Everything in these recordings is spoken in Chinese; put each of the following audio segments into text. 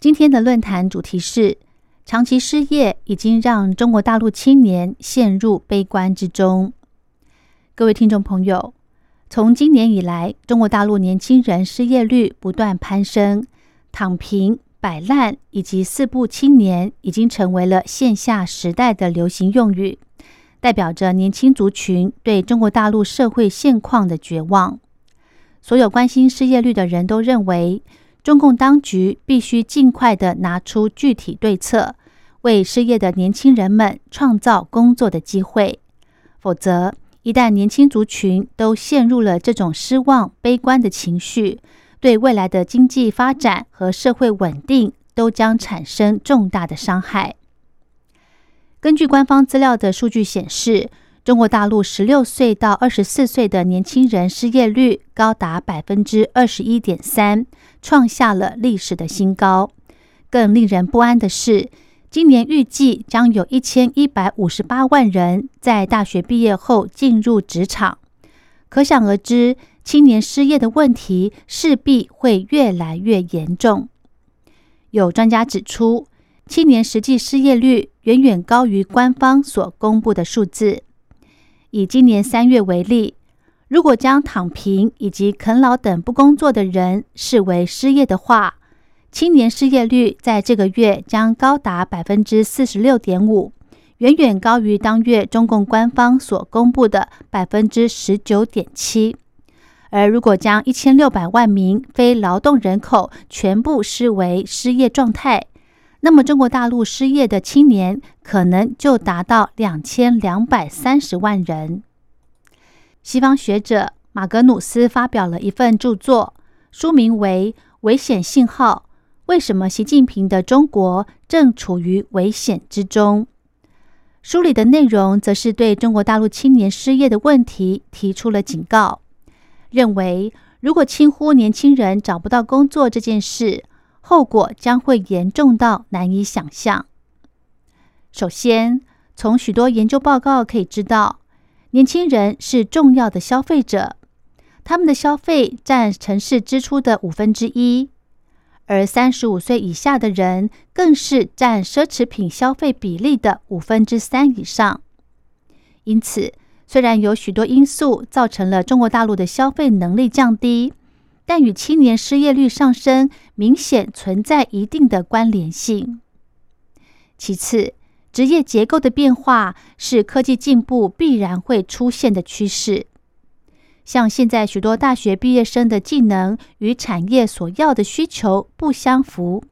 今天的论坛主题是：长期失业已经让中国大陆青年陷入悲观之中。各位听众朋友，从今年以来，中国大陆年轻人失业率不断攀升，躺平、摆烂以及四不青年已经成为了线下时代的流行用语，代表着年轻族群对中国大陆社会现况的绝望。所有关心失业率的人都认为，中共当局必须尽快的拿出具体对策，为失业的年轻人们创造工作的机会。否则，一旦年轻族群都陷入了这种失望、悲观的情绪，对未来的经济发展和社会稳定都将产生重大的伤害。根据官方资料的数据显示，中国大陆十六岁到二十四岁的年轻人失业率高达百分之二十一点三，创下了历史的新高。更令人不安的是，今年预计将有一千一百五十八万人在大学毕业后进入职场。可想而知，青年失业的问题势必会越来越严重。有专家指出，青年实际失业率远远高于官方所公布的数字。以今年三月为例，如果将躺平以及啃老等不工作的人视为失业的话，青年失业率在这个月将高达百分之四十六点五，远远高于当月中共官方所公布的百分之十九点七。而如果将一千六百万名非劳动人口全部视为失业状态，那么，中国大陆失业的青年可能就达到两千两百三十万人。西方学者马格努斯发表了一份著作，书名为《危险信号：为什么习近平的中国正处于危险之中》。书里的内容则是对中国大陆青年失业的问题提出了警告，认为如果轻忽年轻人找不到工作这件事，后果将会严重到难以想象。首先，从许多研究报告可以知道，年轻人是重要的消费者，他们的消费占城市支出的五分之一，而三十五岁以下的人更是占奢侈品消费比例的五分之三以上。因此，虽然有许多因素造成了中国大陆的消费能力降低。但与青年失业率上升明显存在一定的关联性。其次，职业结构的变化是科技进步必然会出现的趋势。像现在许多大学毕业生的技能与产业所要的需求不相符，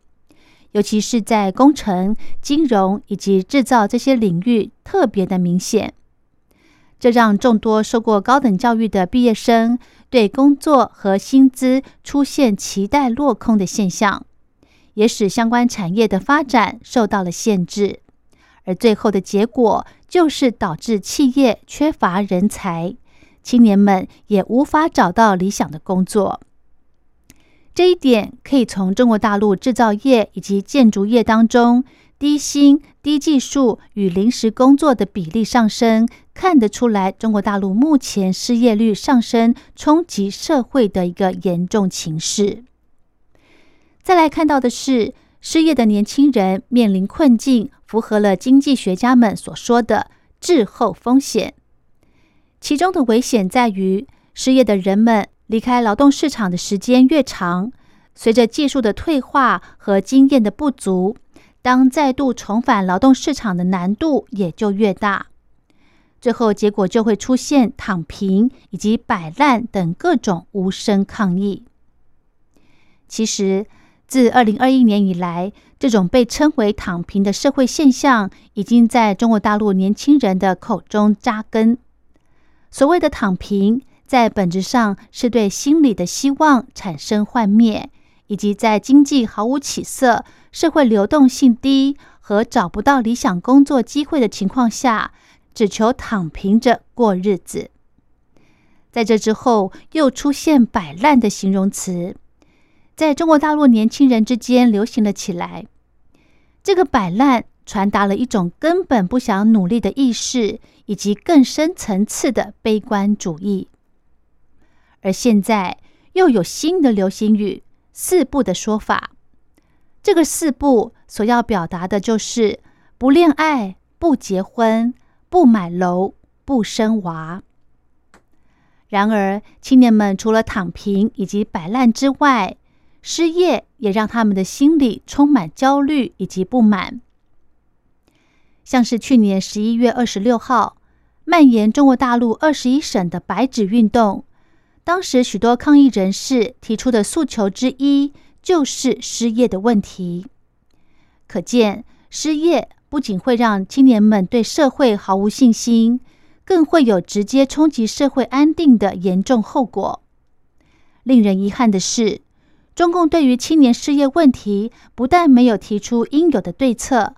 尤其是在工程、金融以及制造这些领域特别的明显。这让众多受过高等教育的毕业生。对工作和薪资出现期待落空的现象，也使相关产业的发展受到了限制，而最后的结果就是导致企业缺乏人才，青年们也无法找到理想的工作。这一点可以从中国大陆制造业以及建筑业当中。低薪、低技术与临时工作的比例上升，看得出来中国大陆目前失业率上升，冲击社会的一个严重情势。再来看到的是，失业的年轻人面临困境，符合了经济学家们所说的滞后风险。其中的危险在于，失业的人们离开劳动市场的时间越长，随着技术的退化和经验的不足。当再度重返劳动市场的难度也就越大，最后结果就会出现躺平以及摆烂等各种无声抗议。其实，自二零二一年以来，这种被称为“躺平”的社会现象，已经在中国大陆年轻人的口中扎根。所谓的“躺平”，在本质上是对心理的希望产生幻灭。以及在经济毫无起色、社会流动性低和找不到理想工作机会的情况下，只求躺平着过日子。在这之后，又出现“摆烂”的形容词，在中国大陆年轻人之间流行了起来。这个“摆烂”传达了一种根本不想努力的意识，以及更深层次的悲观主义。而现在又有新的流行语“四不”的说法。这个“四不”所要表达的就是不恋爱、不结婚、不买楼、不生娃。然而，青年们除了躺平以及摆烂之外，失业也让他们的心里充满焦虑以及不满。像是去年十一月二十六号，蔓延中国大陆二十一省的“白纸运动”，当时许多抗议人士提出的诉求之一就是失业的问题。可见，失业不仅会让青年们对社会毫无信心。更会有直接冲击社会安定的严重后果。令人遗憾的是，中共对于青年失业问题不但没有提出应有的对策，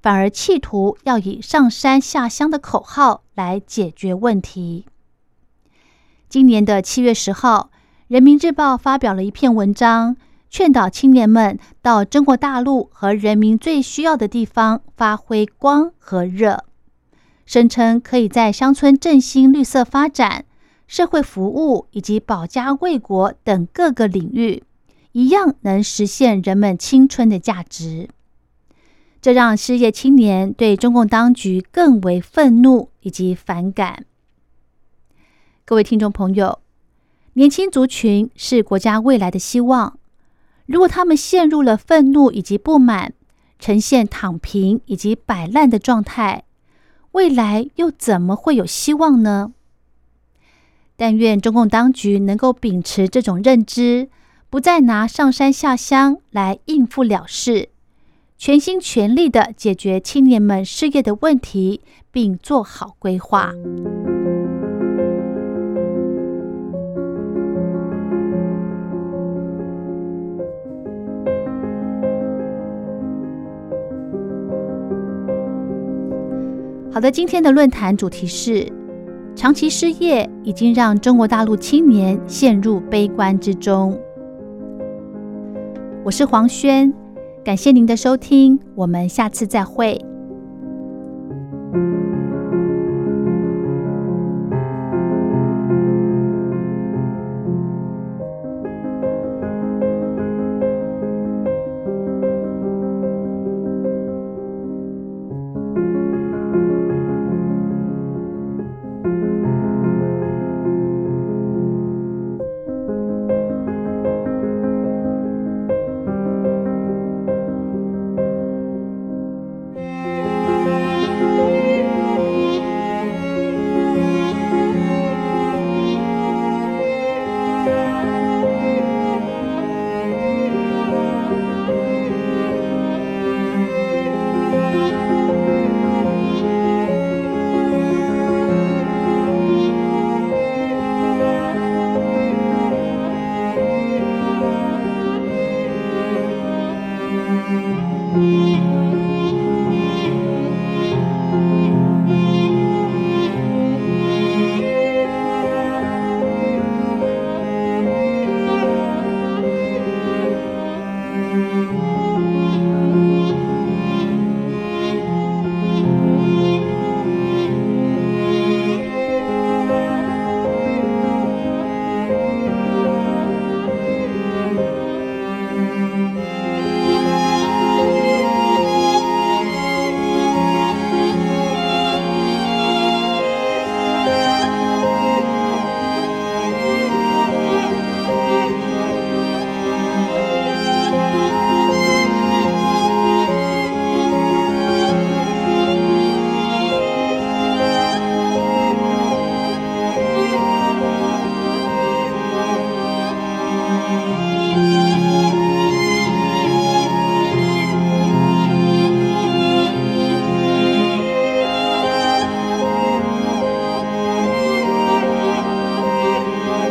反而企图要以上山下乡的口号来解决问题。今年的七月十号，《人民日报》发表了一篇文章，劝导青年们到中国大陆和人民最需要的地方发挥光和热。声称可以在乡村振兴绿色发展、社会服务以及保家卫国等各个领域，一样能实现人们青春的价值。这让失业青年对中共当局更为愤怒以及反感。各位听众朋友，年轻族群是国家未来的希望。如果他们陷入了愤怒以及不满，呈现躺平以及摆烂的状态，未来又怎么会有希望呢？但愿中共当局能够秉持这种认知，不再拿上山下乡来应付了事，全心全力的解决青年们失业的问题，并做好规划。好的，今天的论坛主题是：长期失业已经让中国大陆青年陷入悲观之中。我是黄轩，感谢您的收听，我们下次再会。